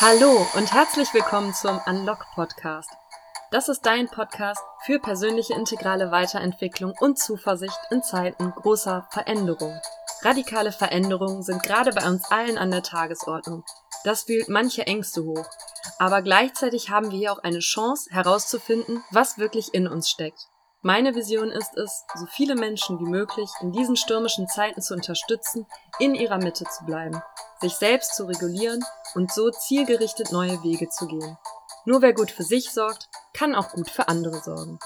Hallo und herzlich willkommen zum Unlock Podcast. Das ist dein Podcast für persönliche integrale Weiterentwicklung und Zuversicht in Zeiten großer Veränderung. Radikale Veränderungen sind gerade bei uns allen an der Tagesordnung. Das wühlt manche Ängste hoch. Aber gleichzeitig haben wir hier auch eine Chance herauszufinden, was wirklich in uns steckt. Meine Vision ist es, so viele Menschen wie möglich in diesen stürmischen Zeiten zu unterstützen, in ihrer Mitte zu bleiben, sich selbst zu regulieren und so zielgerichtet neue Wege zu gehen. Nur wer gut für sich sorgt, kann auch gut für andere sorgen.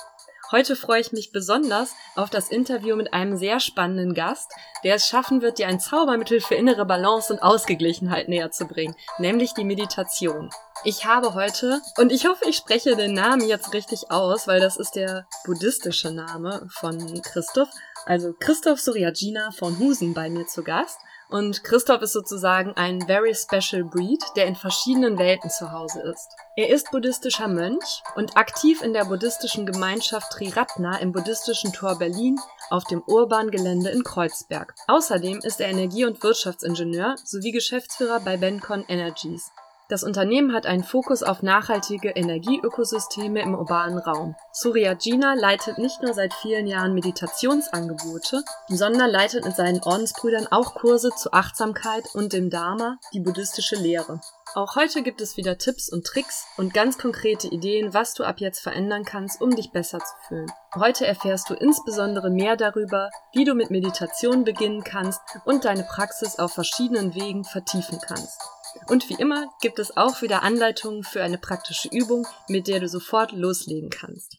Heute freue ich mich besonders auf das Interview mit einem sehr spannenden Gast, der es schaffen wird, dir ein Zaubermittel für innere Balance und Ausgeglichenheit näher zu bringen, nämlich die Meditation. Ich habe heute, und ich hoffe, ich spreche den Namen jetzt richtig aus, weil das ist der buddhistische Name von Christoph, also Christoph Suryajina von Husen bei mir zu Gast. Und Christoph ist sozusagen ein very special breed, der in verschiedenen Welten zu Hause ist. Er ist buddhistischer Mönch und aktiv in der buddhistischen Gemeinschaft Triratna im buddhistischen Tor Berlin auf dem urbanen Gelände in Kreuzberg. Außerdem ist er Energie- und Wirtschaftsingenieur sowie Geschäftsführer bei Bencon Energies. Das Unternehmen hat einen Fokus auf nachhaltige Energieökosysteme im urbanen Raum. Suryajina leitet nicht nur seit vielen Jahren Meditationsangebote, sondern leitet mit seinen Ordensbrüdern auch Kurse zu Achtsamkeit und dem Dharma, die buddhistische Lehre. Auch heute gibt es wieder Tipps und Tricks und ganz konkrete Ideen, was du ab jetzt verändern kannst, um dich besser zu fühlen. Heute erfährst du insbesondere mehr darüber, wie du mit Meditation beginnen kannst und deine Praxis auf verschiedenen Wegen vertiefen kannst. Und wie immer gibt es auch wieder Anleitungen für eine praktische Übung, mit der du sofort loslegen kannst.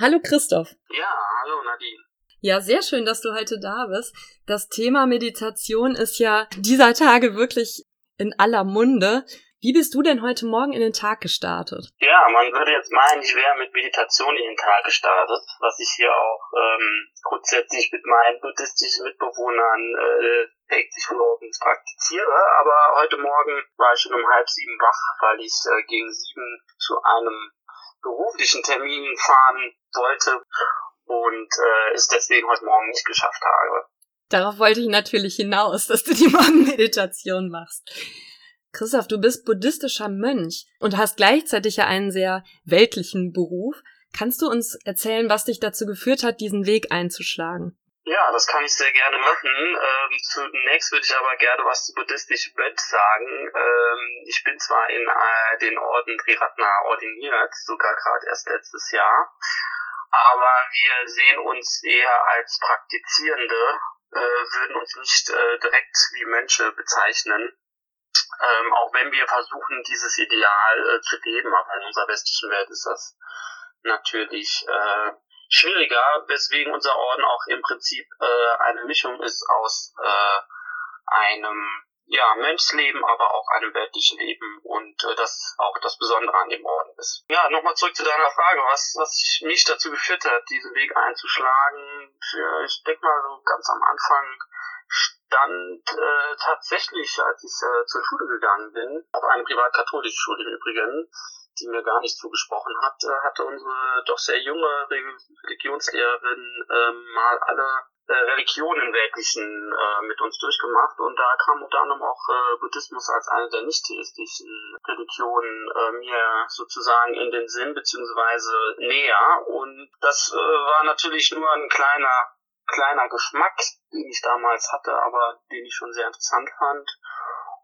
Hallo Christoph. Ja, hallo Nadine. Ja, sehr schön, dass du heute da bist. Das Thema Meditation ist ja dieser Tage wirklich in aller Munde. Wie bist du denn heute Morgen in den Tag gestartet? Ja, man würde jetzt meinen, ich wäre mit Meditation in den Tag gestartet, was ich hier auch ähm, grundsätzlich mit meinen buddhistischen Mitbewohnern äh, täglich morgens praktiziere. Aber heute Morgen war ich schon um halb sieben wach, weil ich äh, gegen sieben zu einem beruflichen Termin fahren wollte und äh, es deswegen heute Morgen nicht geschafft habe. Darauf wollte ich natürlich hinaus, dass du die Morgenmeditation machst. Christoph, du bist buddhistischer Mönch und hast gleichzeitig ja einen sehr weltlichen Beruf. Kannst du uns erzählen, was dich dazu geführt hat, diesen Weg einzuschlagen? Ja, das kann ich sehr gerne machen. Ähm, zunächst würde ich aber gerne was zu buddhistischen Mönch sagen. Ähm, ich bin zwar in äh, den Orden Triratna ordiniert, sogar gerade erst letztes Jahr, aber wir sehen uns eher als Praktizierende, äh, würden uns nicht äh, direkt wie Mönche bezeichnen ähm, auch wenn wir versuchen, dieses Ideal äh, zu leben, aber in unserer westlichen Welt ist das natürlich äh, schwieriger, weswegen unser Orden auch im Prinzip äh, eine Mischung ist aus äh, einem ja, Mönchsleben, aber auch einem weltlichen Leben und äh, das auch das Besondere an dem Orden ist. Ja, nochmal zurück zu deiner Frage, was, was mich dazu geführt hat, diesen Weg einzuschlagen. Für, ich denke mal so ganz am Anfang dann äh, tatsächlich, als ich äh, zur Schule gegangen bin, auf eine privat-katholische Schule im Übrigen, die mir gar nicht zugesprochen hat, äh, hatte unsere doch sehr junge Religionslehrerin äh, mal alle äh, Religionen weltlichen äh, mit uns durchgemacht. Und da kam unter anderem auch äh, Buddhismus als eine der nicht-theistischen Religionen äh, mir sozusagen in den Sinn beziehungsweise näher. Und das äh, war natürlich nur ein kleiner kleiner Geschmack, den ich damals hatte, aber den ich schon sehr interessant fand.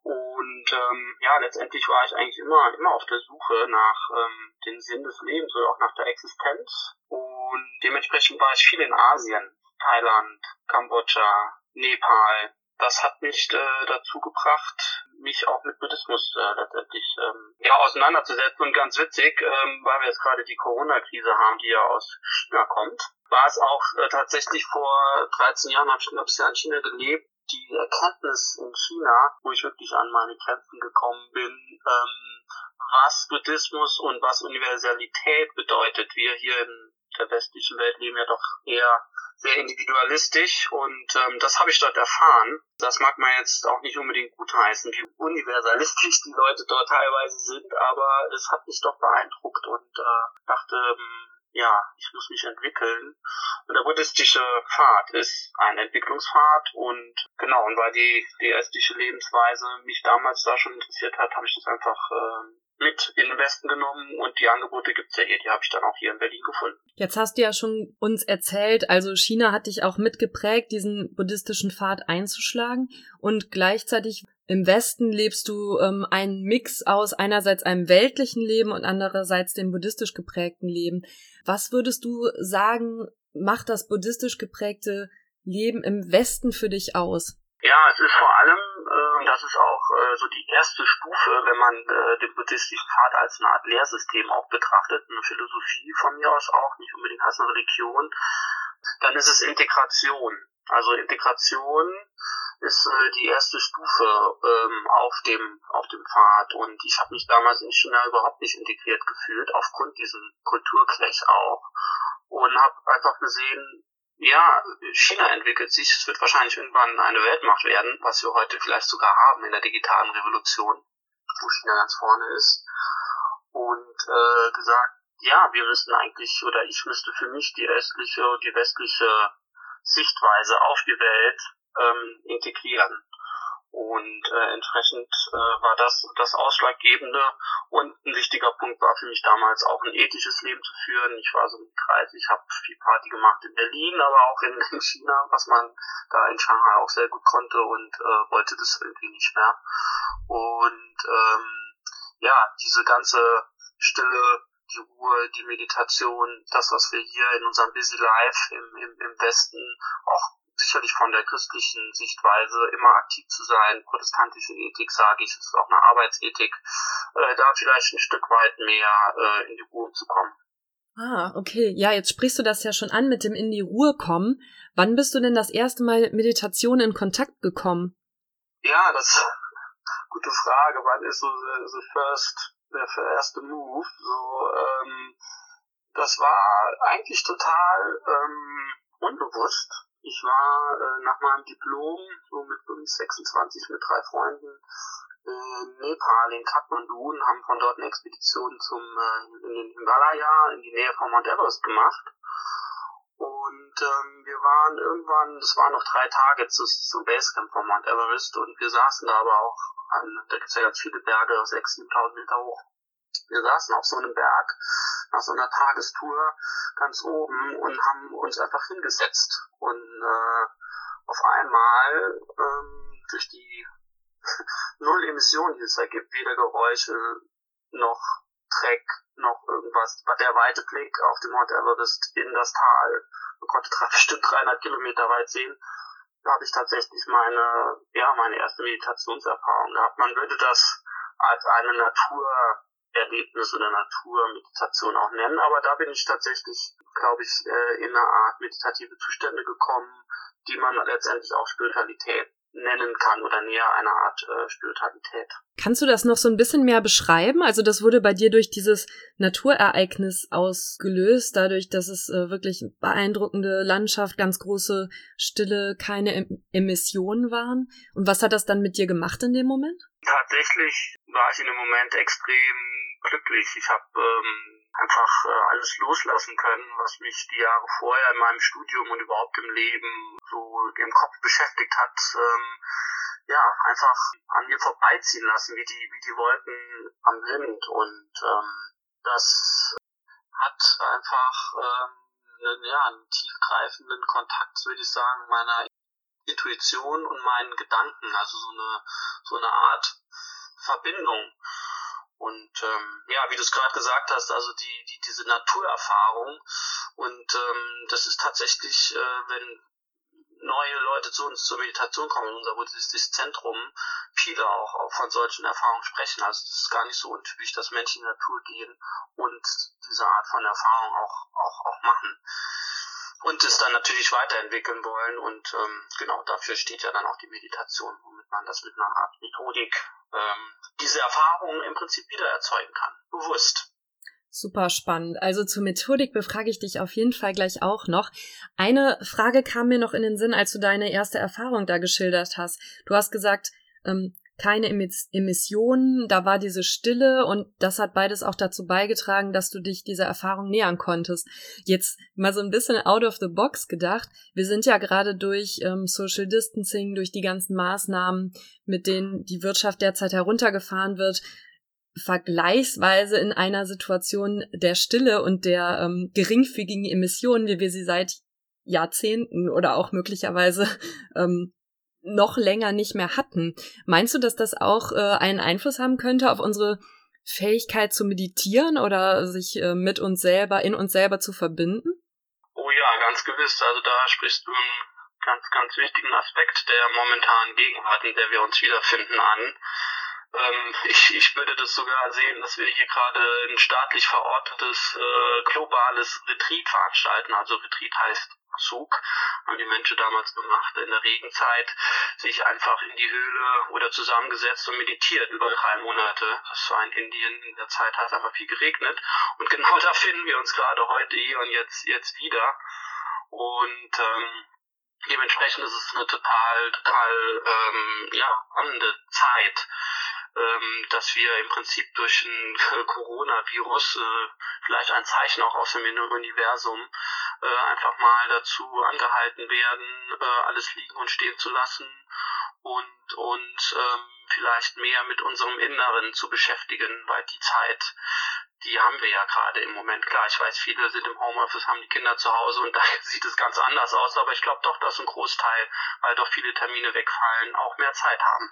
Und ähm, ja, letztendlich war ich eigentlich immer, immer auf der Suche nach ähm, dem Sinn des Lebens oder auch nach der Existenz. Und dementsprechend war ich viel in Asien, Thailand, Kambodscha, Nepal. Das hat mich äh, dazu gebracht, mich auch mit Buddhismus äh, letztendlich ähm, ja, auseinanderzusetzen. Und ganz witzig, ähm, weil wir jetzt gerade die Corona-Krise haben, die ja aus China kommt, war es auch äh, tatsächlich vor 13 Jahren, habe ich ein bisschen in China gelebt, die Erkenntnis in China, wo ich wirklich an meine Grenzen gekommen bin, ähm, was Buddhismus und was Universalität bedeutet. Wir hier in der westlichen Welt leben ja doch eher sehr individualistisch und ähm, das habe ich dort erfahren. Das mag man jetzt auch nicht unbedingt gutheißen, wie universalistisch die Leute dort teilweise sind, aber es hat mich doch beeindruckt und äh, dachte, ähm, ja, ich muss mich entwickeln. Und der buddhistische Pfad ist ein Entwicklungspfad und genau, und weil die, die östliche Lebensweise mich damals da schon interessiert hat, habe ich das einfach äh, mit in den Westen genommen und die Angebote gibt's ja hier, die habe ich dann auch hier in Berlin gefunden. Jetzt hast du ja schon uns erzählt, also China hat dich auch mitgeprägt, diesen buddhistischen Pfad einzuschlagen und gleichzeitig im Westen lebst du ähm, einen Mix aus einerseits einem weltlichen Leben und andererseits dem buddhistisch geprägten Leben. Was würdest du sagen, macht das buddhistisch geprägte Leben im Westen für dich aus? Ja, es ist vor allem, äh, das ist auch äh, so die erste Stufe, wenn man äh, den buddhistischen Pfad als eine Art Lehrsystem auch betrachtet, eine Philosophie von mir aus auch, nicht unbedingt als eine Religion, dann ist es Integration. Also Integration ist äh, die erste Stufe ähm, auf dem auf dem Pfad und ich habe mich damals in China überhaupt nicht integriert gefühlt aufgrund diesem Kulturklech auch und habe einfach gesehen, ja, China entwickelt sich, es wird wahrscheinlich irgendwann eine Weltmacht werden, was wir heute vielleicht sogar haben in der digitalen Revolution, wo China ganz vorne ist. Und äh, gesagt, ja, wir müssen eigentlich, oder ich müsste für mich die östliche, die westliche Sichtweise auf die Welt ähm, integrieren. Und äh, entsprechend äh, war das das Ausschlaggebende. Und ein wichtiger Punkt war für mich damals auch ein ethisches Leben zu führen. Ich war so mit 30, habe viel Party gemacht in Berlin, aber auch in, in China, was man da in Shanghai auch sehr gut konnte und äh, wollte das irgendwie nicht mehr. Und ähm, ja, diese ganze Stille, die Ruhe, die Meditation, das, was wir hier in unserem Busy Life im, im, im Westen auch sicherlich von der christlichen Sichtweise immer aktiv zu sein. Protestantische Ethik, sage ich, ist auch eine Arbeitsethik, äh, da vielleicht ein Stück weit mehr äh, in die Ruhe zu kommen. Ah, okay. Ja, jetzt sprichst du das ja schon an mit dem in die Ruhe kommen. Wann bist du denn das erste Mal mit Meditation in Kontakt gekommen? Ja, das ist eine gute Frage. Wann ist so the, the first, der erste Move? So, ähm, das war eigentlich total ähm, unbewusst. Ich war äh, nach meinem Diplom, so mit 26 mit drei Freunden, in Nepal, in Kathmandu und haben von dort eine Expedition zum, äh, in den Himalaya, in die Nähe von Mount Everest gemacht. Und ähm, wir waren irgendwann, das waren noch drei Tage zu, zum Basecamp von Mount Everest und wir saßen da aber auch, an, da gibt's ja ganz viele Berge, 6.000, 7.000 Meter hoch. Wir saßen auf so einem Berg nach so einer Tagestour ganz oben und haben uns einfach hingesetzt. Und äh, auf einmal ähm, durch die Null Emissionen, die es ergibt, weder Geräusche noch Dreck noch irgendwas, war der weite Blick auf den Mount Everest in das Tal. Man konnte drei, bestimmt 300 Kilometer weit sehen. Da habe ich tatsächlich meine, ja, meine erste Meditationserfahrung gehabt. Man würde das als eine Natur Erlebnis oder Naturmeditation auch nennen, aber da bin ich tatsächlich, glaube ich, äh, in eine Art meditative Zustände gekommen, die man letztendlich auch Spiritualität nennen kann oder näher einer Art äh, Spiritualität. Kannst du das noch so ein bisschen mehr beschreiben? Also das wurde bei dir durch dieses Naturereignis ausgelöst, dadurch, dass es äh, wirklich beeindruckende Landschaft, ganz große Stille, keine em Emissionen waren. Und was hat das dann mit dir gemacht in dem Moment? Tatsächlich war ich in dem Moment extrem glücklich. Ich habe ähm, einfach äh, alles loslassen können, was mich die Jahre vorher in meinem Studium und überhaupt im Leben so im Kopf beschäftigt hat. Ähm, ja, einfach an mir vorbeiziehen lassen, wie die, wie die Wolken am Wind. Und ähm, das hat einfach ähm, einen, ja, einen tiefgreifenden Kontakt, würde ich sagen, meiner Intuition und meinen Gedanken, also so eine, so eine Art Verbindung. Und ähm, ja, wie du es gerade gesagt hast, also die, die diese Naturerfahrung und ähm, das ist tatsächlich, äh, wenn neue Leute zu uns zur Meditation kommen, unser buddhistisches Zentrum, viele auch, auch von solchen Erfahrungen sprechen. Also es ist gar nicht so untypisch, dass Menschen in die Natur gehen und diese Art von Erfahrung auch, auch, auch machen und es dann natürlich weiterentwickeln wollen. Und ähm, genau dafür steht ja dann auch die Meditation, womit man das mit einer Art Methodik ähm, diese Erfahrungen im Prinzip wieder erzeugen kann, bewusst. Super spannend. Also zur Methodik befrage ich dich auf jeden Fall gleich auch noch. Eine Frage kam mir noch in den Sinn, als du deine erste Erfahrung da geschildert hast. Du hast gesagt, ähm, keine Emissionen, da war diese Stille und das hat beides auch dazu beigetragen, dass du dich dieser Erfahrung nähern konntest. Jetzt mal so ein bisschen out of the box gedacht. Wir sind ja gerade durch ähm, Social Distancing, durch die ganzen Maßnahmen, mit denen die Wirtschaft derzeit heruntergefahren wird, vergleichsweise in einer Situation der Stille und der ähm, geringfügigen Emissionen, wie wir sie seit Jahrzehnten oder auch möglicherweise ähm, noch länger nicht mehr hatten. Meinst du, dass das auch äh, einen Einfluss haben könnte auf unsere Fähigkeit zu meditieren oder sich äh, mit uns selber, in uns selber zu verbinden? Oh ja, ganz gewiss. Also da sprichst du einen ganz, ganz wichtigen Aspekt der momentanen Gegenwart, in der wir uns wiederfinden, an. Ähm, ich, ich würde das sogar sehen, dass wir hier gerade ein staatlich verortetes äh, globales Retreat veranstalten. Also Retreat heißt Zug, haben die Menschen damals gemacht, in der Regenzeit sich einfach in die Höhle oder zusammengesetzt und meditiert über drei Monate. Das war in Indien, in der Zeit hat es einfach viel geregnet. Und genau da finden wir uns gerade heute hier und jetzt, jetzt wieder. Und ähm, dementsprechend ist es eine total, total ähm, ja, spannende Zeit ähm, dass wir im Prinzip durch ein Coronavirus äh, vielleicht ein Zeichen auch aus dem Universum äh, einfach mal dazu angehalten werden, äh, alles liegen und stehen zu lassen und uns ähm, vielleicht mehr mit unserem Inneren zu beschäftigen, weil die Zeit, die haben wir ja gerade im Moment. Klar, ich weiß, viele sind im Homeoffice, haben die Kinder zu Hause und da sieht es ganz anders aus, aber ich glaube doch, dass ein Großteil, weil doch viele Termine wegfallen, auch mehr Zeit haben.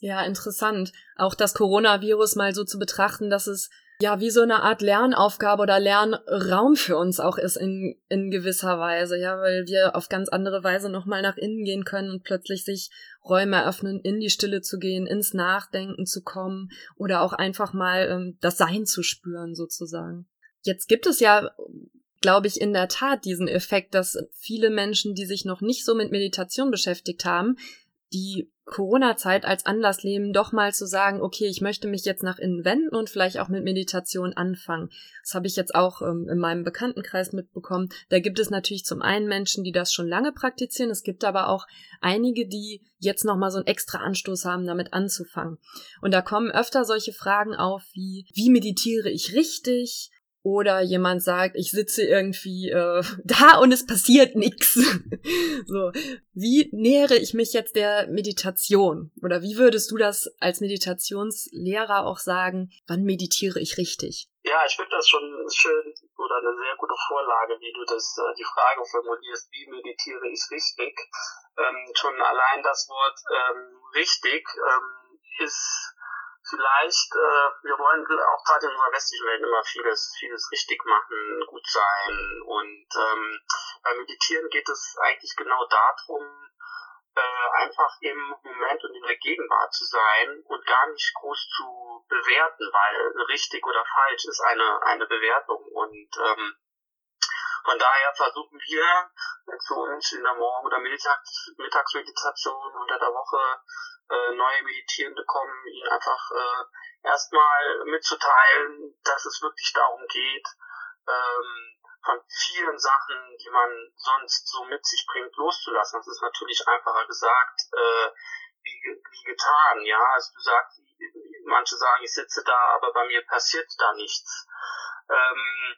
Ja, interessant. Auch das Coronavirus mal so zu betrachten, dass es ja wie so eine Art Lernaufgabe oder Lernraum für uns auch ist in, in gewisser Weise, ja, weil wir auf ganz andere Weise nochmal nach innen gehen können und plötzlich sich Räume eröffnen, in die Stille zu gehen, ins Nachdenken zu kommen oder auch einfach mal ähm, das Sein zu spüren sozusagen. Jetzt gibt es ja glaube ich, in der Tat diesen Effekt, dass viele Menschen, die sich noch nicht so mit Meditation beschäftigt haben, die Corona-Zeit als Anlass nehmen, doch mal zu sagen, okay, ich möchte mich jetzt nach innen wenden und vielleicht auch mit Meditation anfangen. Das habe ich jetzt auch ähm, in meinem Bekanntenkreis mitbekommen. Da gibt es natürlich zum einen Menschen, die das schon lange praktizieren. Es gibt aber auch einige, die jetzt noch mal so einen extra Anstoß haben, damit anzufangen. Und da kommen öfter solche Fragen auf wie, wie meditiere ich richtig? Oder jemand sagt, ich sitze irgendwie äh, da und es passiert nichts. so, wie nähere ich mich jetzt der Meditation? Oder wie würdest du das als Meditationslehrer auch sagen, wann meditiere ich richtig? Ja, ich finde das schon schön oder eine sehr gute Vorlage, wie du das äh, die Frage formulierst, wie meditiere ich richtig? Ähm, schon allein das Wort ähm, richtig ähm, ist vielleicht, äh, wir wollen auch gerade in unserer westlichen Welt immer vieles, vieles richtig machen, gut sein. Und ähm, beim Meditieren geht es eigentlich genau darum, äh, einfach im Moment und in der Gegenwart zu sein und gar nicht groß zu bewerten, weil richtig oder falsch ist eine, eine Bewertung. Und ähm, von daher versuchen wir, wenn zu uns in der Morgen- oder Mittags Mittagsmeditation unter der Woche äh, neue Meditierende kommen, ihnen einfach äh, erstmal mitzuteilen, dass es wirklich darum geht, ähm, von vielen Sachen, die man sonst so mit sich bringt, loszulassen. Das ist natürlich einfacher gesagt äh, wie, wie getan. Ja, also du sagst, manche sagen, ich sitze da, aber bei mir passiert da nichts. Ähm,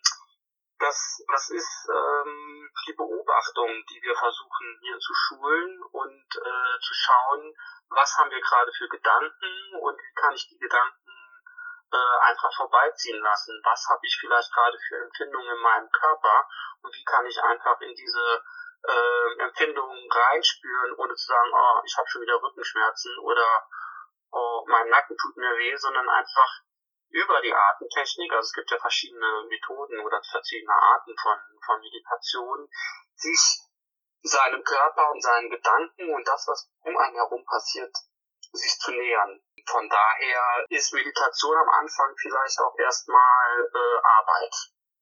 das, das ist ähm, die Beobachtung, die wir versuchen hier zu schulen und äh, zu schauen, was haben wir gerade für Gedanken und wie kann ich die Gedanken äh, einfach vorbeiziehen lassen. Was habe ich vielleicht gerade für Empfindungen in meinem Körper und wie kann ich einfach in diese äh, Empfindungen reinspüren, ohne zu sagen, oh, ich habe schon wieder Rückenschmerzen oder oh, mein Nacken tut mir weh, sondern einfach über die Atemtechnik, also es gibt ja verschiedene Methoden oder verschiedene Arten von, von Meditation, sich seinem Körper und seinen Gedanken und das, was um einen herum passiert, sich zu nähern. Von daher ist Meditation am Anfang vielleicht auch erstmal äh, Arbeit.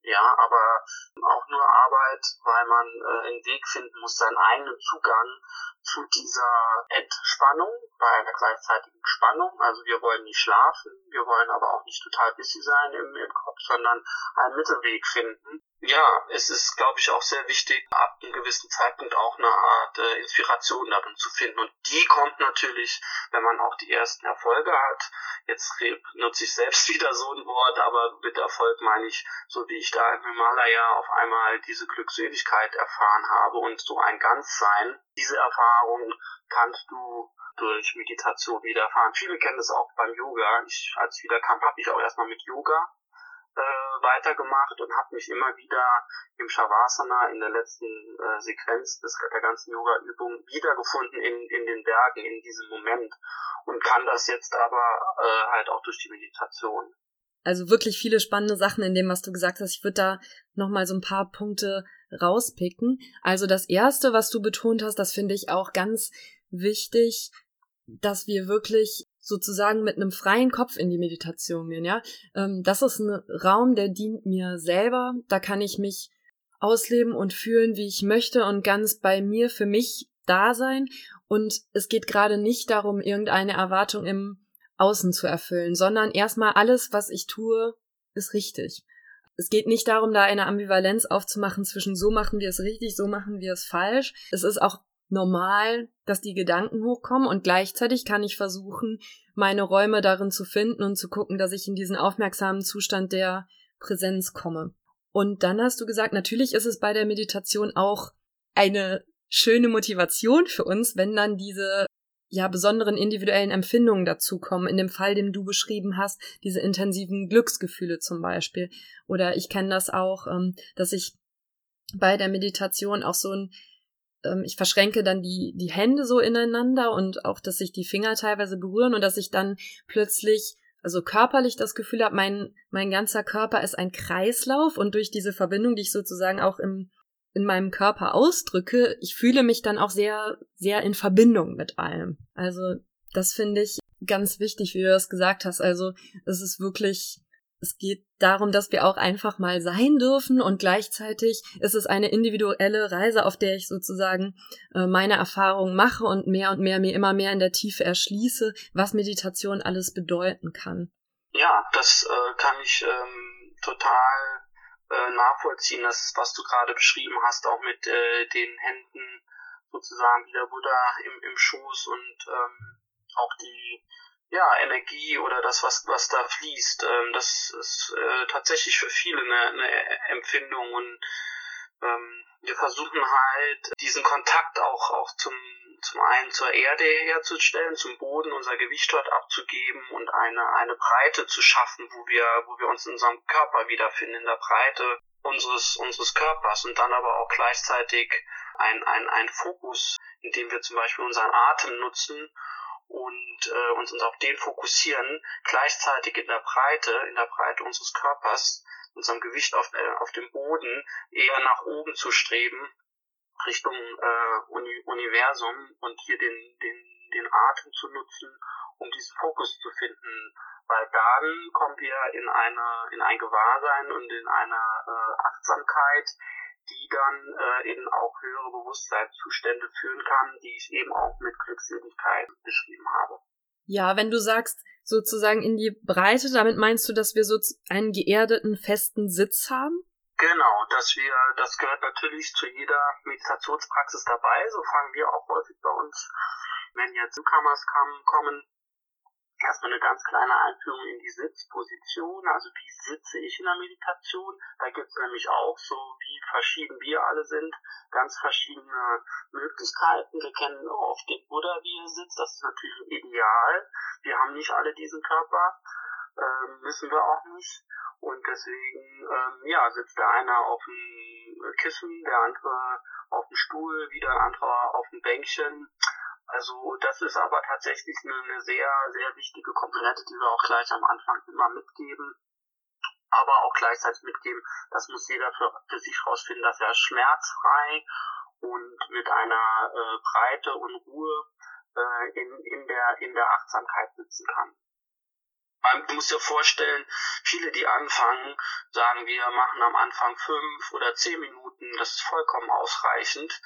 Ja, aber auch nur Arbeit, weil man äh, einen Weg finden muss, seinen eigenen Zugang zu dieser Entspannung bei einer gleichzeitigen Spannung. Also wir wollen nicht schlafen, wir wollen aber auch nicht total busy sein im, im Kopf, sondern einen Mittelweg finden. Ja, es ist, glaube ich, auch sehr wichtig, ab einem gewissen Zeitpunkt auch eine Art äh, Inspiration darin zu finden. Und die kommt natürlich, wenn man auch die ersten Erfolge hat. Jetzt nutze ich selbst wieder so ein Wort, aber mit Erfolg meine ich, so wie ich da im Himalaya auf einmal diese Glückseligkeit erfahren habe und so ein Ganzsein. Diese Erfahrung kannst du durch Meditation wieder erfahren. Viele kennen das auch beim Yoga. Ich, als ich wieder kam, habe ich auch erstmal mit Yoga äh, weitergemacht und habe mich immer wieder im Shavasana in der letzten äh, Sequenz des, der ganzen Yoga-Übung wiedergefunden in, in den Bergen, in diesem Moment und kann das jetzt aber äh, halt auch durch die Meditation. Also wirklich viele spannende Sachen in dem, was du gesagt hast. Ich würde da nochmal so ein paar Punkte rauspicken. Also das erste, was du betont hast, das finde ich auch ganz wichtig, dass wir wirklich sozusagen mit einem freien Kopf in die Meditation gehen, ja. Ähm, das ist ein Raum, der dient mir selber. Da kann ich mich ausleben und fühlen, wie ich möchte und ganz bei mir für mich da sein. Und es geht gerade nicht darum, irgendeine Erwartung im Außen zu erfüllen, sondern erstmal alles, was ich tue, ist richtig. Es geht nicht darum, da eine Ambivalenz aufzumachen zwischen so machen wir es richtig, so machen wir es falsch. Es ist auch normal, dass die Gedanken hochkommen und gleichzeitig kann ich versuchen, meine Räume darin zu finden und zu gucken, dass ich in diesen aufmerksamen Zustand der Präsenz komme. Und dann hast du gesagt, natürlich ist es bei der Meditation auch eine schöne Motivation für uns, wenn dann diese ja besonderen individuellen Empfindungen dazukommen. In dem Fall, den du beschrieben hast, diese intensiven Glücksgefühle zum Beispiel. Oder ich kenne das auch, ähm, dass ich bei der Meditation auch so ein ähm, ich verschränke dann die, die Hände so ineinander und auch, dass sich die Finger teilweise berühren und dass ich dann plötzlich also körperlich das Gefühl habe, mein, mein ganzer Körper ist ein Kreislauf und durch diese Verbindung, die ich sozusagen auch im, in meinem Körper ausdrücke, ich fühle mich dann auch sehr, sehr in Verbindung mit allem. Also das finde ich ganz wichtig, wie du das gesagt hast. Also es ist wirklich es geht darum, dass wir auch einfach mal sein dürfen und gleichzeitig ist es eine individuelle Reise, auf der ich sozusagen äh, meine Erfahrungen mache und mehr und mehr mir immer mehr in der Tiefe erschließe, was Meditation alles bedeuten kann. Ja, das äh, kann ich ähm, total äh, nachvollziehen, das, was du gerade beschrieben hast, auch mit äh, den Händen sozusagen wie der Buddha im, im Schoß und ähm, auch die ja, Energie oder das, was, was da fließt. Ähm, das ist äh, tatsächlich für viele eine, eine Empfindung und ähm, wir versuchen halt diesen Kontakt auch, auch zum, zum einen zur Erde herzustellen, zum Boden, unser Gewicht dort abzugeben und eine, eine Breite zu schaffen, wo wir, wo wir uns in unserem Körper wiederfinden, in der Breite unseres, unseres Körpers und dann aber auch gleichzeitig ein, ein, ein Fokus, indem wir zum Beispiel unseren Atem nutzen und äh, uns, uns auf den fokussieren, gleichzeitig in der Breite, in der Breite unseres Körpers, unserem Gewicht auf, äh, auf dem Boden eher nach oben zu streben, Richtung äh, Uni Universum und hier den, den, den Atem zu nutzen, um diesen Fokus zu finden. Weil dann kommen wir in eine, in ein Gewahrsein und in eine äh, Achtsamkeit, die dann äh, in auch höhere Bewusstseinszustände führen kann, die ich eben auch mit Glückseligkeit beschrieben habe. Ja, wenn du sagst, sozusagen in die Breite, damit meinst du, dass wir so einen geerdeten, festen Sitz haben? Genau, dass wir, das gehört natürlich zu jeder Meditationspraxis dabei. So fangen wir auch häufig bei uns, wenn jetzt Newcomers kommen, erstmal eine ganz kleine Einführung in die Sitzposition, also wie sitze ich in der Meditation. Da gibt es nämlich auch, so wie verschieden wir alle sind, ganz verschiedene Möglichkeiten. Wir kennen oft den Buddha, wie er sitzt, das ist natürlich ideal. Wir haben nicht alle diesen Körper, äh, müssen wir auch nicht. Und deswegen, ähm, ja, sitzt der eine auf dem Kissen, der andere auf dem Stuhl, wieder ein anderer auf dem Bänkchen also das ist aber tatsächlich eine, eine sehr, sehr wichtige Komponente, die wir auch gleich am Anfang immer mitgeben. Aber auch gleichzeitig mitgeben, das muss jeder für, für sich rausfinden, dass er schmerzfrei und mit einer äh, Breite und Ruhe äh, in, in, der, in der Achtsamkeit sitzen kann. Du musst dir vorstellen, viele, die anfangen, sagen wir, machen am Anfang fünf oder zehn Minuten, das ist vollkommen ausreichend.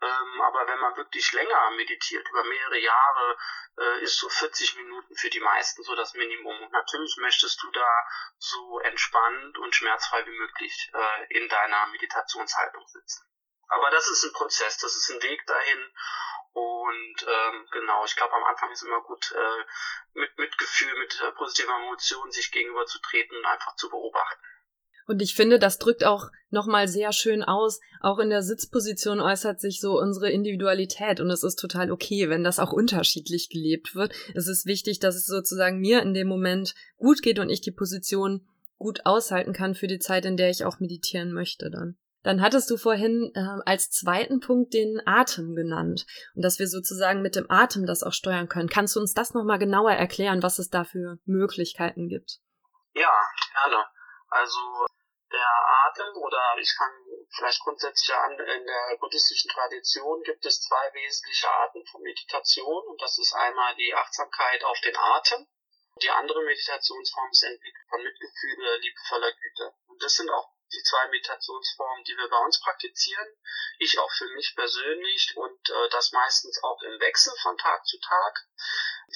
Ähm, aber wenn man wirklich länger meditiert, über mehrere Jahre, äh, ist so 40 Minuten für die meisten so das Minimum. Und natürlich möchtest du da so entspannt und schmerzfrei wie möglich äh, in deiner Meditationshaltung sitzen. Aber das ist ein Prozess, das ist ein Weg dahin. Und ähm, genau, ich glaube, am Anfang ist immer gut, äh, mit Mitgefühl, mit äh, positiver Emotion sich gegenüberzutreten und einfach zu beobachten. Und ich finde, das drückt auch nochmal sehr schön aus. Auch in der Sitzposition äußert sich so unsere Individualität und es ist total okay, wenn das auch unterschiedlich gelebt wird. Es ist wichtig, dass es sozusagen mir in dem Moment gut geht und ich die Position gut aushalten kann für die Zeit, in der ich auch meditieren möchte dann. Dann hattest du vorhin äh, als zweiten Punkt den Atem genannt und dass wir sozusagen mit dem Atem das auch steuern können. Kannst du uns das nochmal genauer erklären, was es da für Möglichkeiten gibt? Ja, gerne. Also der Atem oder ich kann vielleicht grundsätzlich an, in der buddhistischen Tradition gibt es zwei wesentliche Arten von Meditation und das ist einmal die Achtsamkeit auf den Atem. Die andere Meditationsform ist Entwicklung von Mitgefühl, liebevoller Güte. Und das sind auch die zwei Meditationsformen, die wir bei uns praktizieren. Ich auch für mich persönlich und äh, das meistens auch im Wechsel von Tag zu Tag.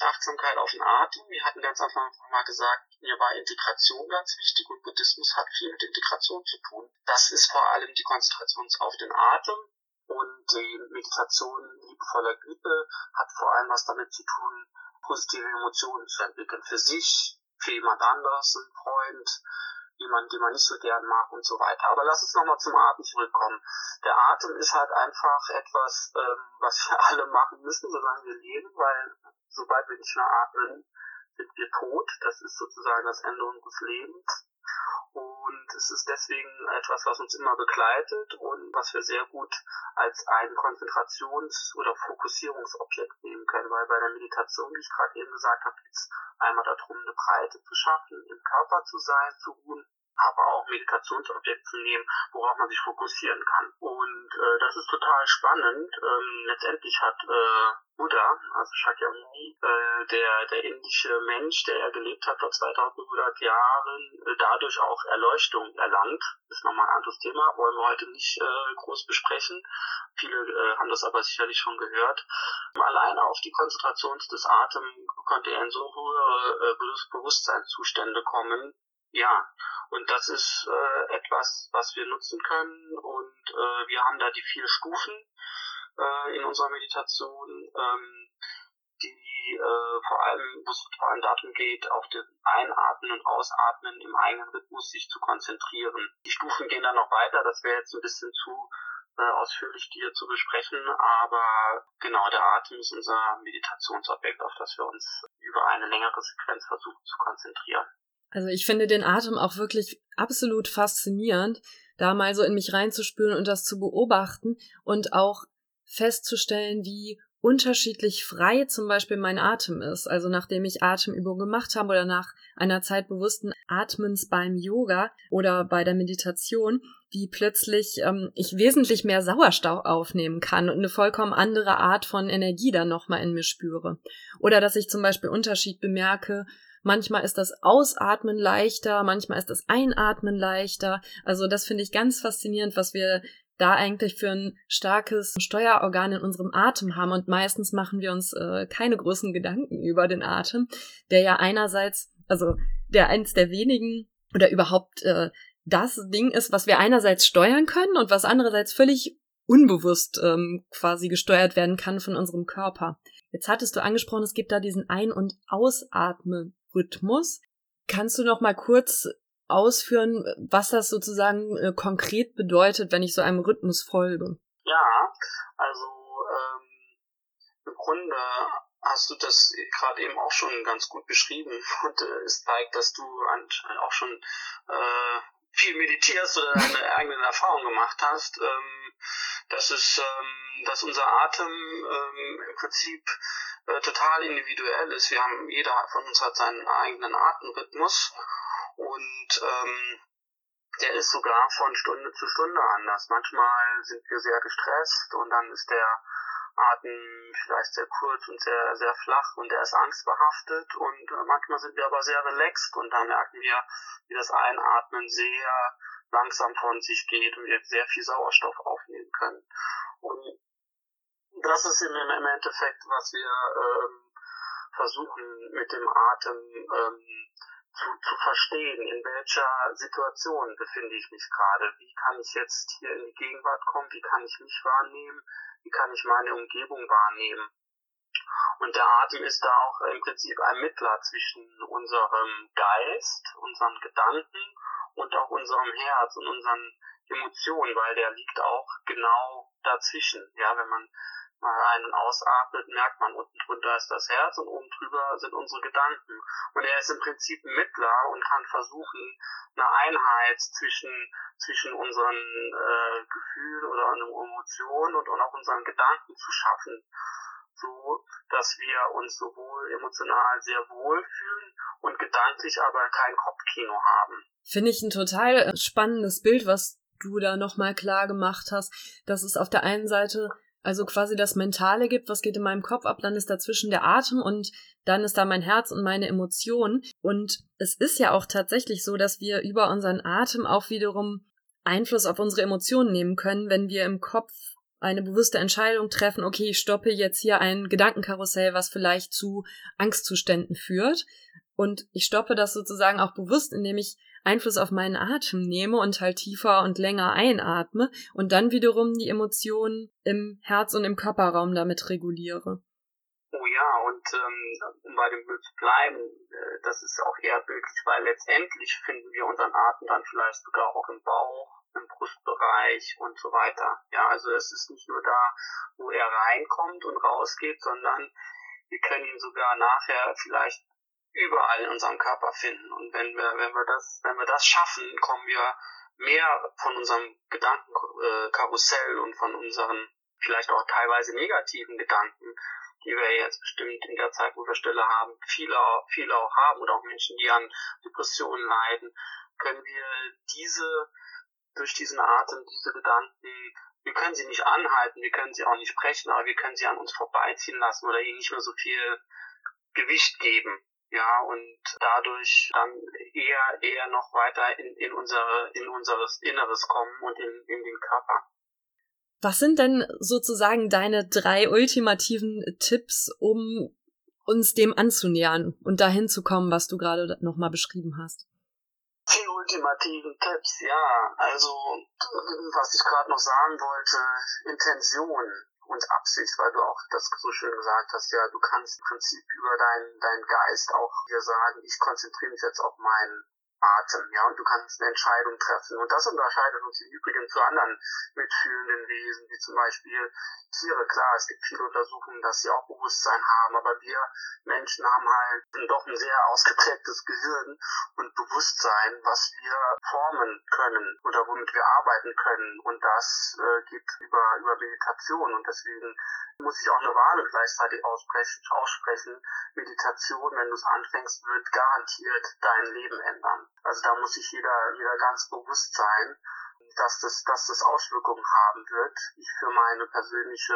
Achtsamkeit auf den Atem. Wir hatten ganz Anfang mal gesagt, mir war Integration ganz wichtig und Buddhismus hat viel mit Integration zu tun. Das ist vor allem die Konzentration auf den Atem. Und die Meditation liebevoller Güte hat vor allem was damit zu tun, positive Emotionen zu entwickeln für sich, für jemand anderes, einen Freund, jemanden, den man nicht so gern mag und so weiter. Aber lass uns nochmal zum Atem zurückkommen. Der Atem ist halt einfach etwas, ähm, was wir alle machen müssen, solange wir leben, weil sobald wir nicht mehr atmen, sind wir tot. Das ist sozusagen das Ende unseres Lebens. Und es ist deswegen etwas, was uns immer begleitet und was wir sehr gut als ein Konzentrations- oder Fokussierungsobjekt nehmen können, weil bei der Meditation, wie ich gerade eben gesagt habe, geht es einmal darum, eine Breite zu schaffen, im Körper zu sein, zu ruhen, aber auch Meditationsobjekt zu nehmen, worauf man sich fokussieren kann. Und äh, das ist total spannend. Ähm, letztendlich hat äh, Buddha, also Shakyamuni, äh, der, der indische Mensch, der er gelebt hat vor 2500 Jahren, äh, dadurch auch Erleuchtung erlangt. Ist nochmal ein anderes Thema, wollen wir heute nicht äh, groß besprechen. Viele äh, haben das aber sicherlich schon gehört. Alleine auf die Konzentration des Atems konnte er in so hohe äh, Bewusstseinszustände kommen. Ja, und das ist äh, etwas, was wir nutzen können. Und äh, wir haben da die vier Stufen äh, in unserer Meditation, ähm, die äh, vor allem, wo es vor allem darum geht, auf den Einatmen und Ausatmen im eigenen Rhythmus sich zu konzentrieren. Die Stufen gehen dann noch weiter, das wäre jetzt ein bisschen zu äh, ausführlich dir zu besprechen, aber genau, der Atem ist unser Meditationsobjekt, auf das wir uns über eine längere Sequenz versuchen zu konzentrieren. Also ich finde den Atem auch wirklich absolut faszinierend, da mal so in mich reinzuspüren und das zu beobachten und auch festzustellen, wie unterschiedlich frei zum Beispiel mein Atem ist. Also nachdem ich Atemübungen gemacht habe oder nach einer Zeit bewussten Atmens beim Yoga oder bei der Meditation, wie plötzlich ähm, ich wesentlich mehr Sauerstoff aufnehmen kann und eine vollkommen andere Art von Energie dann nochmal in mir spüre. Oder dass ich zum Beispiel Unterschied bemerke Manchmal ist das Ausatmen leichter, manchmal ist das Einatmen leichter. Also das finde ich ganz faszinierend, was wir da eigentlich für ein starkes Steuerorgan in unserem Atem haben. Und meistens machen wir uns äh, keine großen Gedanken über den Atem, der ja einerseits, also der eins der wenigen oder überhaupt äh, das Ding ist, was wir einerseits steuern können und was andererseits völlig unbewusst ähm, quasi gesteuert werden kann von unserem Körper. Jetzt hattest du angesprochen, es gibt da diesen Ein- und Ausatmen Rhythmus. Kannst du noch mal kurz ausführen, was das sozusagen äh, konkret bedeutet, wenn ich so einem Rhythmus folge? Ja, also ähm, im Grunde hast du das gerade eben auch schon ganz gut beschrieben und äh, es zeigt, dass du auch schon äh, viel meditierst oder deine eigenen Erfahrungen gemacht hast. Ähm, das ist, ähm, dass unser Atem ähm, im Prinzip äh, total individuell ist. Wir haben, jeder von uns hat seinen eigenen Atemrhythmus und ähm, der ist sogar von Stunde zu Stunde anders. Manchmal sind wir sehr gestresst und dann ist der Atem vielleicht sehr kurz und sehr, sehr flach und der ist angstbehaftet und äh, manchmal sind wir aber sehr relaxed und da merken wir, wie das Einatmen sehr langsam von sich geht und wir sehr viel Sauerstoff aufnehmen können. Und das ist im, im Endeffekt, was wir ähm, versuchen mit dem Atem ähm, zu, zu verstehen, in welcher Situation befinde ich mich gerade, wie kann ich jetzt hier in die Gegenwart kommen, wie kann ich mich wahrnehmen, wie kann ich meine Umgebung wahrnehmen. Und der Atem ist da auch im Prinzip ein Mittler zwischen unserem Geist, unseren Gedanken und auch unserem Herz und unseren Emotionen, weil der liegt auch genau dazwischen. Ja, wenn man mal ein- und ausatmet, merkt man, unten drunter ist das Herz und oben drüber sind unsere Gedanken. Und er ist im Prinzip Mittler und kann versuchen, eine Einheit zwischen, zwischen unseren äh, Gefühlen oder Emotionen und, und auch unseren Gedanken zu schaffen. So, dass wir uns sowohl emotional sehr wohl fühlen und gedanklich aber kein Kopfkino haben. Finde ich ein total äh, spannendes Bild, was du da nochmal klar gemacht hast, dass es auf der einen Seite also quasi das Mentale gibt, was geht in meinem Kopf ab, dann ist dazwischen der Atem und dann ist da mein Herz und meine Emotionen. Und es ist ja auch tatsächlich so, dass wir über unseren Atem auch wiederum Einfluss auf unsere Emotionen nehmen können, wenn wir im Kopf eine bewusste Entscheidung treffen, okay, ich stoppe jetzt hier ein Gedankenkarussell, was vielleicht zu Angstzuständen führt. Und ich stoppe das sozusagen auch bewusst, indem ich Einfluss auf meinen Atem nehme und halt tiefer und länger einatme und dann wiederum die Emotionen im Herz und im Körperraum damit reguliere. Oh ja, und ähm, um bei dem Bild zu bleiben, äh, das ist auch eher bildlich, weil letztendlich finden wir unseren Atem dann vielleicht sogar auch im Bauch, im Brustbereich und so weiter. Ja, also es ist nicht nur da, wo er reinkommt und rausgeht, sondern wir können ihn sogar nachher vielleicht überall in unserem Körper finden. Und wenn wir, wenn wir das, wenn wir das schaffen, kommen wir mehr von unserem Gedankenkarussell und von unseren vielleicht auch teilweise negativen Gedanken, die wir jetzt bestimmt in der Zeit, wo wir Stille haben, viele, viele auch haben oder auch Menschen, die an Depressionen leiden, können wir diese durch diesen Atem, diese Gedanken, wir können sie nicht anhalten, wir können sie auch nicht brechen, aber wir können sie an uns vorbeiziehen lassen oder ihnen nicht mehr so viel Gewicht geben ja, und dadurch dann eher, eher noch weiter in, in unsere, in unseres Inneres kommen und in, in den Körper. Was sind denn sozusagen deine drei ultimativen Tipps, um uns dem anzunähern und dahin zu kommen, was du gerade nochmal beschrieben hast? Die ultimativen Tipps, ja. Also, was ich gerade noch sagen wollte, Intention und Absicht, weil du auch das so schön gesagt hast, ja, du kannst im Prinzip über deinen deinen Geist auch dir sagen, ich konzentriere mich jetzt auf meinen Atem, ja, und du kannst eine Entscheidung treffen. Und das unterscheidet uns im Übrigen zu anderen mitfühlenden Wesen, wie zum Beispiel Tiere. Klar, es gibt viele Untersuchungen, dass sie auch Bewusstsein haben, aber wir Menschen haben halt doch ein sehr ausgeprägtes Gehirn und Bewusstsein, was wir formen können oder womit wir arbeiten können. Und das äh, geht über, über Meditation. Und deswegen muss ich auch eine Warnung gleichzeitig aussprechen, aussprechen. Meditation, wenn du es anfängst, wird garantiert dein Leben ändern. Also da muss sich jeder, jeder ganz bewusst sein, dass das, dass das Auswirkungen haben wird. Ich für meine persönliche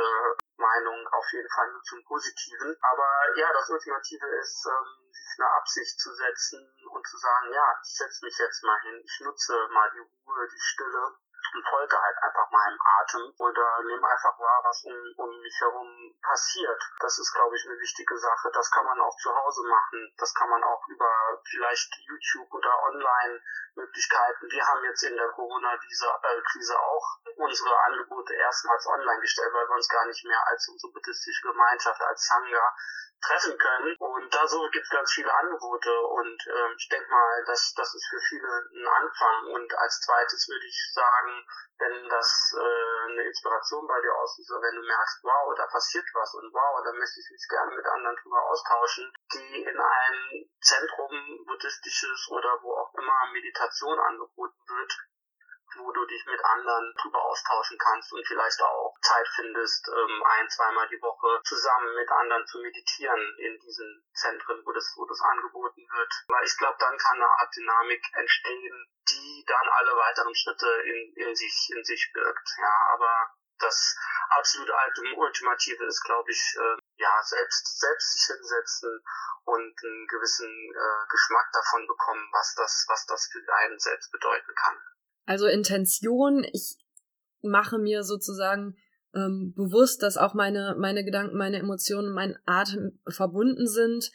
Meinung auf jeden Fall nur zum Positiven. Aber ja, das Ultimative ist, ähm, sich eine Absicht zu setzen und zu sagen, ja, ich setze mich jetzt mal hin, ich nutze mal die Ruhe, die Stille und folge halt einfach meinem Atem oder nehme einfach wahr, was um, um mich herum passiert. Das ist, glaube ich, eine wichtige Sache. Das kann man auch zu Hause machen. Das kann man auch über vielleicht YouTube oder online Möglichkeiten. Wir haben jetzt in der Corona-Krise auch unsere Angebote erstmals online gestellt, weil wir uns gar nicht mehr als unsere buddhistische Gemeinschaft, als Sangha treffen können. Und da so gibt es ganz viele Angebote und äh, ich denke mal, dass das ist für viele ein Anfang. Und als zweites würde ich sagen, wenn das äh, eine Inspiration bei dir auslöst, wenn du merkst, wow, da passiert was und wow, da möchte ich mich gerne mit anderen drüber austauschen, geh in ein Zentrum buddhistisches oder wo auch immer Meditation angeboten wird, wo du dich mit anderen drüber austauschen kannst und vielleicht auch Zeit findest, ähm, ein, zweimal die Woche zusammen mit anderen zu meditieren in diesen Zentren, wo das, wo das angeboten wird. Weil ich glaube, dann kann eine Art Dynamik entstehen, die dann alle weiteren Schritte in, in sich, in sich birgt. Ja, aber das absolute Ultimative ist, glaube ich, äh, ja, selbst, selbst sich hinsetzen und einen gewissen äh, Geschmack davon bekommen, was das, was das für einen selbst bedeuten kann. Also Intention, ich mache mir sozusagen ähm, bewusst, dass auch meine, meine Gedanken, meine Emotionen, mein Atem verbunden sind.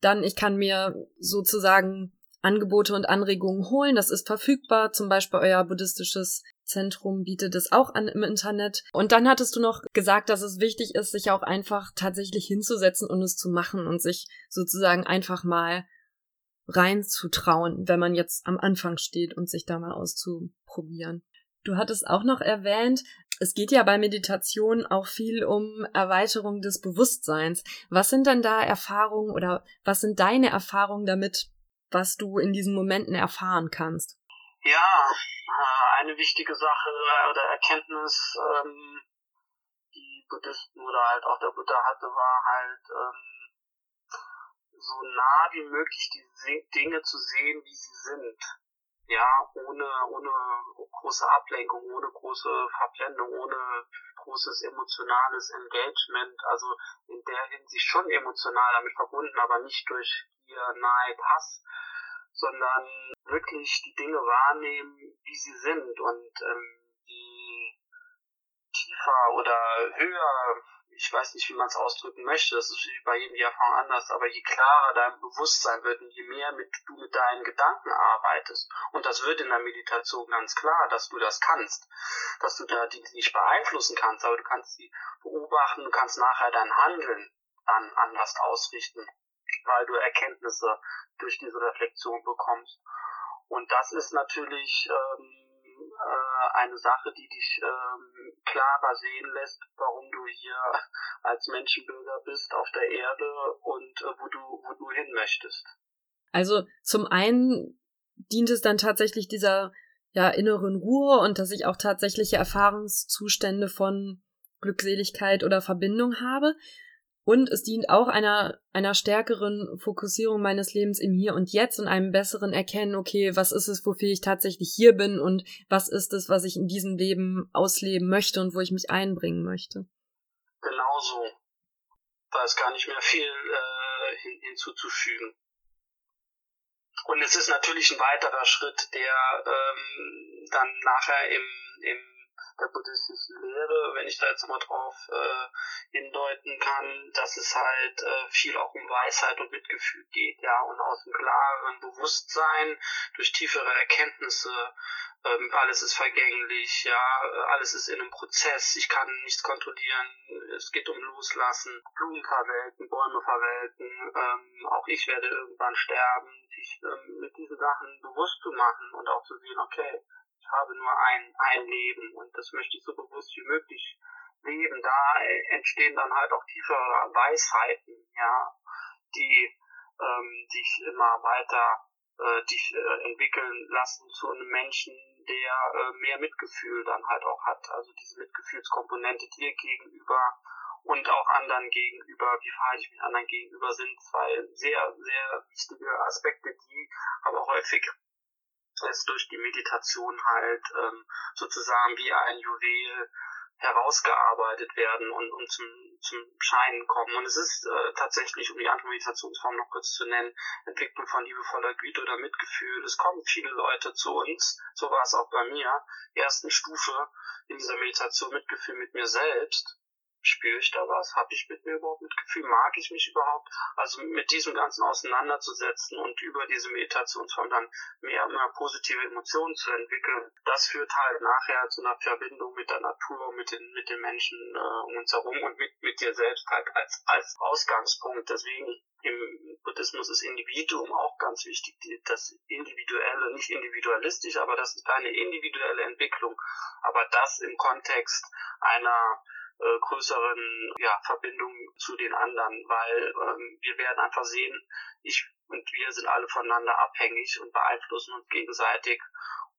Dann, ich kann mir sozusagen Angebote und Anregungen holen. Das ist verfügbar. Zum Beispiel euer buddhistisches Zentrum bietet es auch an im Internet. Und dann hattest du noch gesagt, dass es wichtig ist, sich auch einfach tatsächlich hinzusetzen und es zu machen und sich sozusagen einfach mal reinzutrauen, wenn man jetzt am Anfang steht und sich da mal auszuprobieren. Du hattest auch noch erwähnt, es geht ja bei Meditation auch viel um Erweiterung des Bewusstseins. Was sind denn da Erfahrungen oder was sind deine Erfahrungen damit, was du in diesen Momenten erfahren kannst? Ja, äh, eine wichtige Sache oder Erkenntnis, ähm, die Buddhisten oder halt auch der Buddha hatte, war halt ähm, so nah wie möglich die Dinge zu sehen, wie sie sind. Ja, ohne, ohne große Ablenkung, ohne große Verblendung, ohne großes emotionales Engagement, also in der Hinsicht schon emotional damit verbunden, aber nicht durch ihr Neid, Hass, sondern wirklich die Dinge wahrnehmen, wie sie sind. Und ähm, die tiefer oder höher ich weiß nicht, wie man es ausdrücken möchte, das ist bei jedem die Erfahrung anders, aber je klarer dein Bewusstsein wird und je mehr mit, du mit deinen Gedanken arbeitest, und das wird in der Meditation ganz klar, dass du das kannst, dass du da die nicht beeinflussen kannst, aber du kannst sie beobachten, du kannst nachher dein Handeln dann anders ausrichten, weil du Erkenntnisse durch diese Reflexion bekommst. Und das ist natürlich ähm, äh, eine Sache, die dich ähm, klarer sehen lässt, warum du hier als Menschenbürger bist auf der Erde und äh, wo du wo du hin möchtest. Also zum einen dient es dann tatsächlich dieser ja inneren Ruhe und dass ich auch tatsächliche Erfahrungszustände von Glückseligkeit oder Verbindung habe. Und es dient auch einer, einer stärkeren Fokussierung meines Lebens im Hier und Jetzt und einem besseren Erkennen, okay, was ist es, wofür ich tatsächlich hier bin und was ist es, was ich in diesem Leben ausleben möchte und wo ich mich einbringen möchte. Genau so. Da ist gar nicht mehr viel äh, hin, hinzuzufügen. Und es ist natürlich ein weiterer Schritt, der ähm, dann nachher im, im der buddhistischen Lehre, wenn ich da jetzt mal drauf äh, hindeuten kann, dass es halt äh, viel auch um Weisheit und Mitgefühl geht, ja, und aus einem klaren Bewusstsein durch tiefere Erkenntnisse, ähm, alles ist vergänglich, ja, alles ist in einem Prozess, ich kann nichts kontrollieren, es geht um Loslassen, Blumen verwelken, Bäume verwelken, ähm, auch ich werde irgendwann sterben, sich ähm, mit diesen Sachen bewusst zu machen und auch zu sehen, okay, habe nur ein, ein Leben und das möchte ich so bewusst wie möglich leben. Da entstehen dann halt auch tiefere Weisheiten, ja, die ähm, dich immer weiter äh, dich äh, entwickeln lassen zu einem Menschen, der äh, mehr Mitgefühl dann halt auch hat. Also diese Mitgefühlskomponente dir gegenüber und auch anderen gegenüber, wie verhalte ich mich anderen gegenüber, sind zwei sehr, sehr wichtige Aspekte, die aber häufig es durch die Meditation halt ähm, sozusagen wie ein Juwel herausgearbeitet werden und, und zum, zum Scheinen kommen. Und es ist äh, tatsächlich, um die andere Meditationsform noch kurz zu nennen, Entwicklung von liebevoller Güte oder Mitgefühl. Es kommen viele Leute zu uns, so war es auch bei mir, ersten Stufe in dieser Meditation Mitgefühl mit mir selbst spüre ich da was? Habe ich mit mir überhaupt Mitgefühl? Mag ich mich überhaupt? Also mit diesem Ganzen auseinanderzusetzen und über diese Meditationsform dann mehr und mehr positive Emotionen zu entwickeln, das führt halt nachher zu einer Verbindung mit der Natur, mit den, mit den Menschen äh, um uns herum und mit, mit dir selbst halt als, als Ausgangspunkt. Deswegen im Buddhismus ist Individuum auch ganz wichtig, das Individuelle, nicht individualistisch, aber das ist eine individuelle Entwicklung. Aber das im Kontext einer äh, größeren ja, Verbindung zu den anderen, weil ähm, wir werden einfach sehen, ich und wir sind alle voneinander abhängig und beeinflussen uns gegenseitig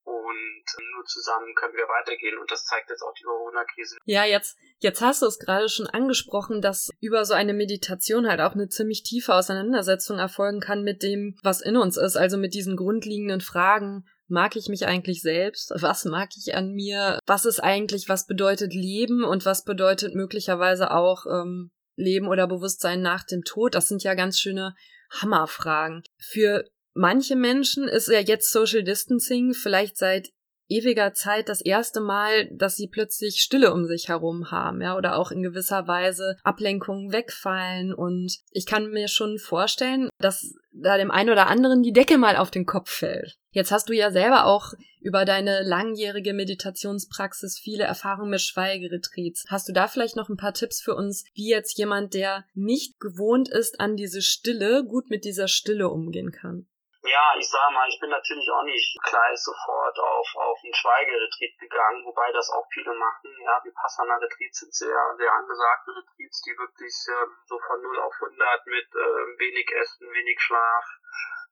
und nur zusammen können wir weitergehen und das zeigt jetzt auch die Corona-Krise. Ja, jetzt, jetzt hast du es gerade schon angesprochen, dass über so eine Meditation halt auch eine ziemlich tiefe Auseinandersetzung erfolgen kann mit dem, was in uns ist, also mit diesen grundlegenden Fragen, mag ich mich eigentlich selbst? Was mag ich an mir? Was ist eigentlich, was bedeutet Leben und was bedeutet möglicherweise auch ähm, Leben oder Bewusstsein nach dem Tod? Das sind ja ganz schöne Hammerfragen. Für manche Menschen ist ja jetzt Social Distancing vielleicht seit ewiger Zeit das erste Mal, dass sie plötzlich Stille um sich herum haben, ja, oder auch in gewisser Weise Ablenkungen wegfallen. Und ich kann mir schon vorstellen, dass da dem einen oder anderen die Decke mal auf den Kopf fällt. Jetzt hast du ja selber auch über deine langjährige Meditationspraxis viele Erfahrungen mit Schweigeretreats. Hast du da vielleicht noch ein paar Tipps für uns, wie jetzt jemand, der nicht gewohnt ist an diese Stille, gut mit dieser Stille umgehen kann? Ja, ich sag mal, ich bin natürlich auch nicht gleich sofort auf, auf einen Schweigeretreat gegangen, wobei das auch viele machen. Ja, die Passana-Retreats sind sehr, sehr angesagte Retreats, die wirklich ähm, so von 0 auf 100 mit äh, wenig Essen, wenig Schlaf,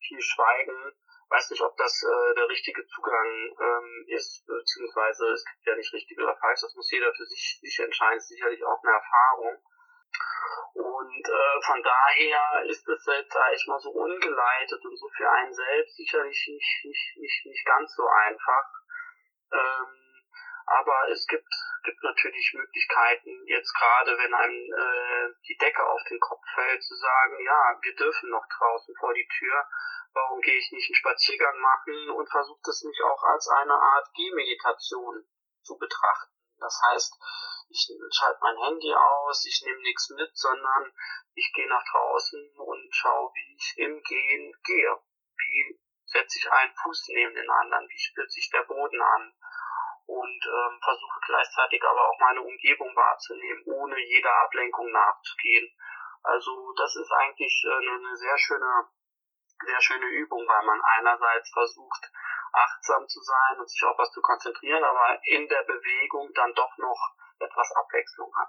viel Schweigen. Weiß nicht, ob das äh, der richtige Zugang ähm, ist, beziehungsweise es gibt ja nicht richtig oder falsch, das muss jeder für sich, sich entscheiden, sicherlich auch eine Erfahrung. Und äh, von daher ist es jetzt, sag ich mal, so ungeleitet und so für einen selbst sicherlich nicht, nicht, nicht, nicht ganz so einfach. Ähm, aber es gibt, gibt natürlich Möglichkeiten, jetzt gerade wenn einem äh, die Decke auf den Kopf fällt, zu sagen, ja, wir dürfen noch draußen vor die Tür, warum gehe ich nicht einen Spaziergang machen und versuche das nicht auch als eine Art Gehmeditation zu betrachten. Das heißt, ich schalte mein Handy aus, ich nehme nichts mit, sondern ich gehe nach draußen und schaue, wie ich im Gehen gehe. Wie setze ich einen Fuß neben den anderen, wie spürt sich der Boden an und ähm, versuche gleichzeitig aber auch meine Umgebung wahrzunehmen, ohne jeder Ablenkung nachzugehen. Also das ist eigentlich äh, eine sehr schöne, sehr schöne Übung, weil man einerseits versucht, achtsam zu sein und sich auf was zu konzentrieren, aber in der Bewegung dann doch noch etwas Abwechslung hat.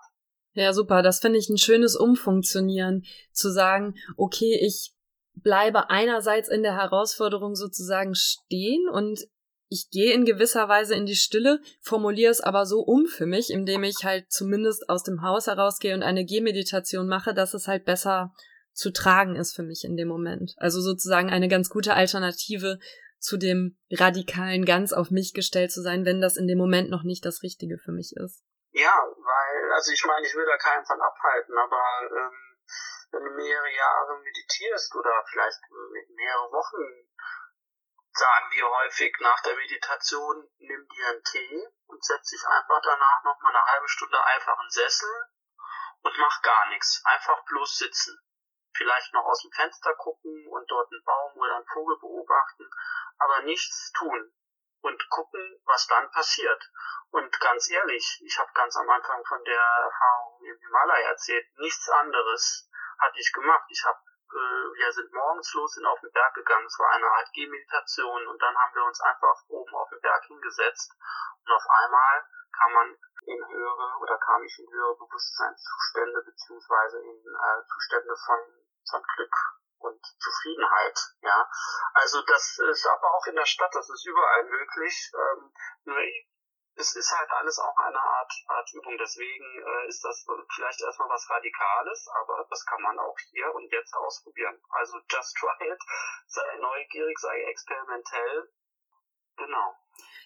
Ja, super. Das finde ich ein schönes Umfunktionieren, zu sagen, okay, ich bleibe einerseits in der Herausforderung sozusagen stehen und ich gehe in gewisser Weise in die Stille, formuliere es aber so um für mich, indem ich halt zumindest aus dem Haus herausgehe und eine Gehmeditation mache, dass es halt besser zu tragen ist für mich in dem Moment. Also sozusagen eine ganz gute Alternative zu dem radikalen ganz auf mich gestellt zu sein, wenn das in dem Moment noch nicht das Richtige für mich ist. Ja, weil, also ich meine, ich will da keinen von abhalten, aber ähm, wenn du mehrere Jahre meditierst oder vielleicht mehrere Wochen, sagen wir häufig nach der Meditation, nimm dir einen Tee und setz dich einfach danach noch mal eine halbe Stunde einfach in Sessel und mach gar nichts. Einfach bloß sitzen. Vielleicht noch aus dem Fenster gucken und dort einen Baum oder einen Vogel beobachten, aber nichts tun und gucken, was dann passiert. Und ganz ehrlich, ich habe ganz am Anfang von der Erfahrung im Himalaya erzählt, nichts anderes hatte ich gemacht. Ich habe äh, wir sind morgens los, sind auf den Berg gegangen. Es war eine Art Gehmeditation und dann haben wir uns einfach oben auf den Berg hingesetzt und auf einmal kam man in höhere oder kam ich in höhere Bewusstseinszustände beziehungsweise in äh, Zustände von, von Glück und Zufriedenheit. Ja, also das ist aber auch in der Stadt, das ist überall möglich. Ähm, nur es ist halt alles auch eine Art, Art Übung. Deswegen äh, ist das vielleicht erstmal was Radikales, aber das kann man auch hier und jetzt ausprobieren. Also just try it, sei neugierig, sei experimentell. Genau.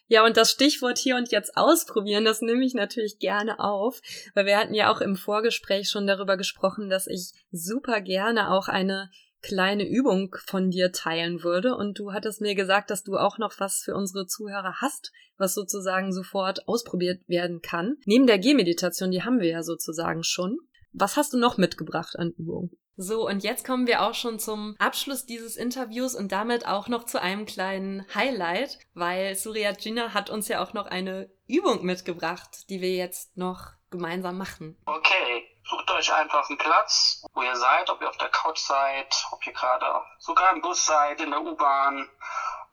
Ja, und das Stichwort hier und jetzt ausprobieren, das nehme ich natürlich gerne auf, weil wir hatten ja auch im Vorgespräch schon darüber gesprochen, dass ich super gerne auch eine kleine Übung von dir teilen würde. Und du hattest mir gesagt, dass du auch noch was für unsere Zuhörer hast, was sozusagen sofort ausprobiert werden kann. Neben der Gehmeditation, die haben wir ja sozusagen schon. Was hast du noch mitgebracht an Übungen? So, und jetzt kommen wir auch schon zum Abschluss dieses Interviews und damit auch noch zu einem kleinen Highlight, weil Surya Gina hat uns ja auch noch eine Übung mitgebracht, die wir jetzt noch gemeinsam machen. Okay, Sucht euch einfach einen Platz, wo ihr seid, ob ihr auf der Couch seid, ob ihr gerade sogar im Bus seid, in der U-Bahn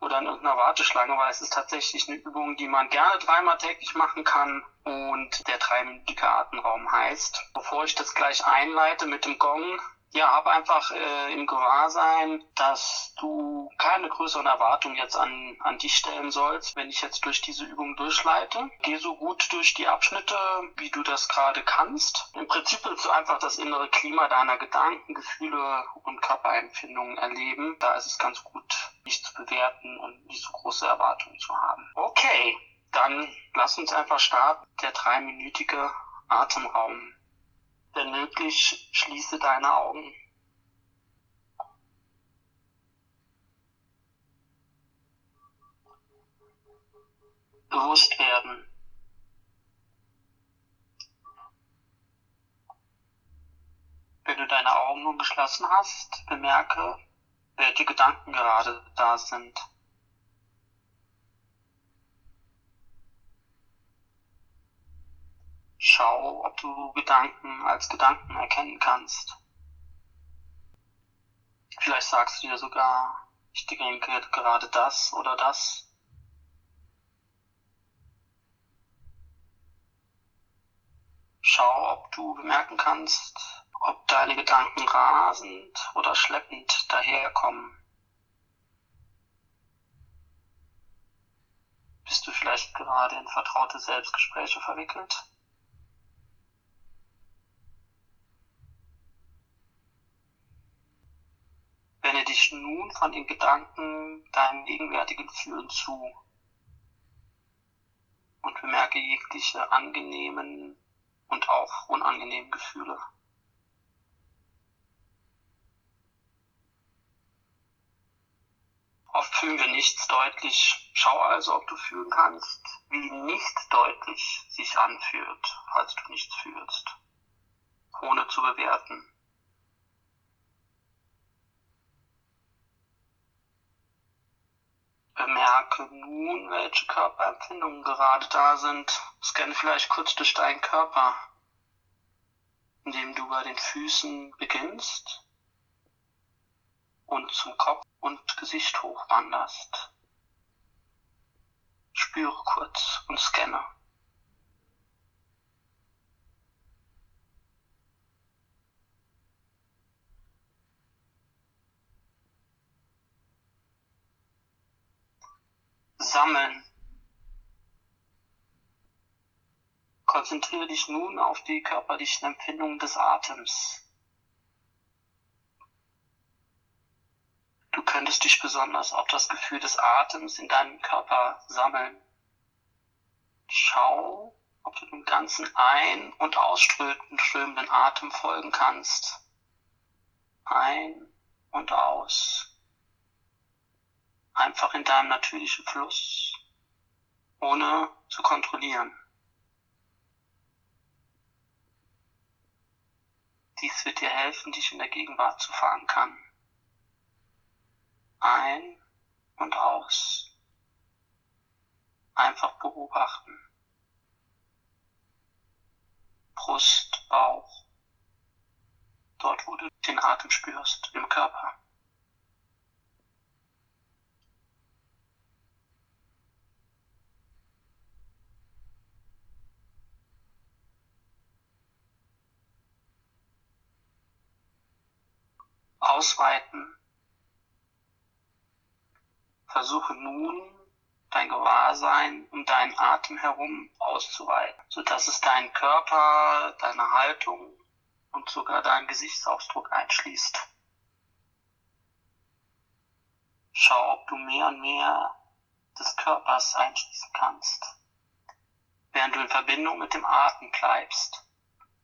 oder in irgendeiner Warteschlange, weil es ist tatsächlich eine Übung, die man gerne dreimal täglich machen kann und der dreiminütige Atemraum heißt. Bevor ich das gleich einleite mit dem Gong, ja, hab einfach äh, im Gewahrsein, dass du keine größeren Erwartungen jetzt an, an dich stellen sollst, wenn ich jetzt durch diese Übung durchleite. Geh so gut durch die Abschnitte, wie du das gerade kannst. Im Prinzip willst du einfach das innere Klima deiner Gedanken, Gefühle und Körperempfindungen erleben. Da ist es ganz gut, nicht zu bewerten und nicht so große Erwartungen zu haben. Okay, dann lass uns einfach starten. Der dreiminütige Atemraum. Wenn möglich, schließe deine Augen. Bewusst werden. Wenn du deine Augen nun geschlossen hast, bemerke, welche Gedanken gerade da sind. Schau, ob du Gedanken als Gedanken erkennen kannst. Vielleicht sagst du dir sogar, ich denke gerade das oder das. Schau, ob du bemerken kannst, ob deine Gedanken rasend oder schleppend daherkommen. Bist du vielleicht gerade in vertraute Selbstgespräche verwickelt? Wende dich nun von den Gedanken deinem gegenwärtigen Fühlen zu und bemerke jegliche angenehmen und auch unangenehmen Gefühle. Oft fühlen wir nichts deutlich. Schau also, ob du fühlen kannst, wie nicht deutlich sich anfühlt, falls du nichts fühlst, ohne zu bewerten. Bemerke nun, welche Körperempfindungen gerade da sind. Scanne vielleicht kurz durch deinen Körper, indem du bei den Füßen beginnst und zum Kopf und Gesicht hochwanderst. Spüre kurz und scanne. Sammeln. Konzentriere dich nun auf die körperlichen Empfindungen des Atems. Du könntest dich besonders auf das Gefühl des Atems in deinem Körper sammeln. Schau, ob du dem ganzen ein- und ausströmenden Atem folgen kannst. Ein und aus. Einfach in deinem natürlichen Fluss, ohne zu kontrollieren. Dies wird dir helfen, dich in der Gegenwart zu verankern ein und aus. Einfach beobachten. Brust, Bauch. Dort, wo du den Atem spürst, im Körper. Ausweiten Versuche nun, dein Gewahrsein um deinen Atem herum auszuweiten, sodass es deinen Körper, deine Haltung und sogar deinen Gesichtsausdruck einschließt. Schau, ob du mehr und mehr des Körpers einschließen kannst, während du in Verbindung mit dem Atem bleibst.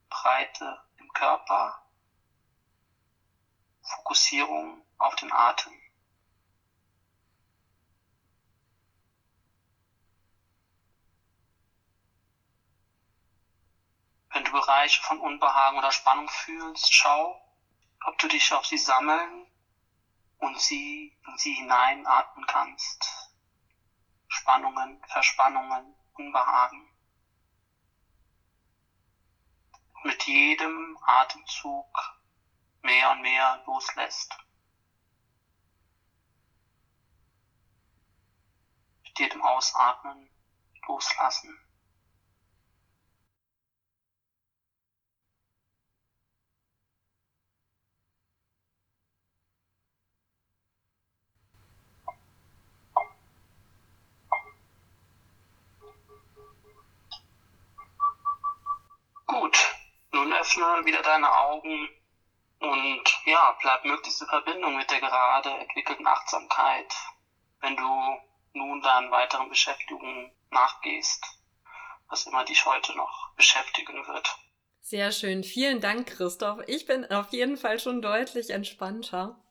Breite im Körper, Fokussierung auf den Atem. Wenn du Bereiche von Unbehagen oder Spannung fühlst, schau, ob du dich auf sie sammeln und sie in sie hineinatmen kannst. Spannungen, Verspannungen, Unbehagen. Mit jedem Atemzug mehr und mehr loslässt. Mit jedem Ausatmen loslassen. Gut, nun öffne wieder deine Augen und ja, bleib möglichst in Verbindung mit der gerade entwickelten Achtsamkeit wenn du nun deinen weiteren Beschäftigungen nachgehst, was immer dich heute noch beschäftigen wird. Sehr schön. Vielen Dank, Christoph. Ich bin auf jeden Fall schon deutlich entspannter.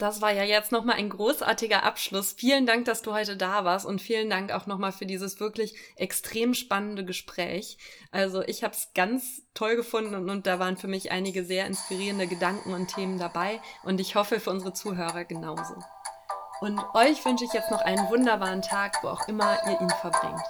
Das war ja jetzt nochmal ein großartiger Abschluss. Vielen Dank, dass du heute da warst und vielen Dank auch nochmal für dieses wirklich extrem spannende Gespräch. Also ich habe es ganz toll gefunden und, und da waren für mich einige sehr inspirierende Gedanken und Themen dabei und ich hoffe für unsere Zuhörer genauso. Und euch wünsche ich jetzt noch einen wunderbaren Tag, wo auch immer ihr ihn verbringt.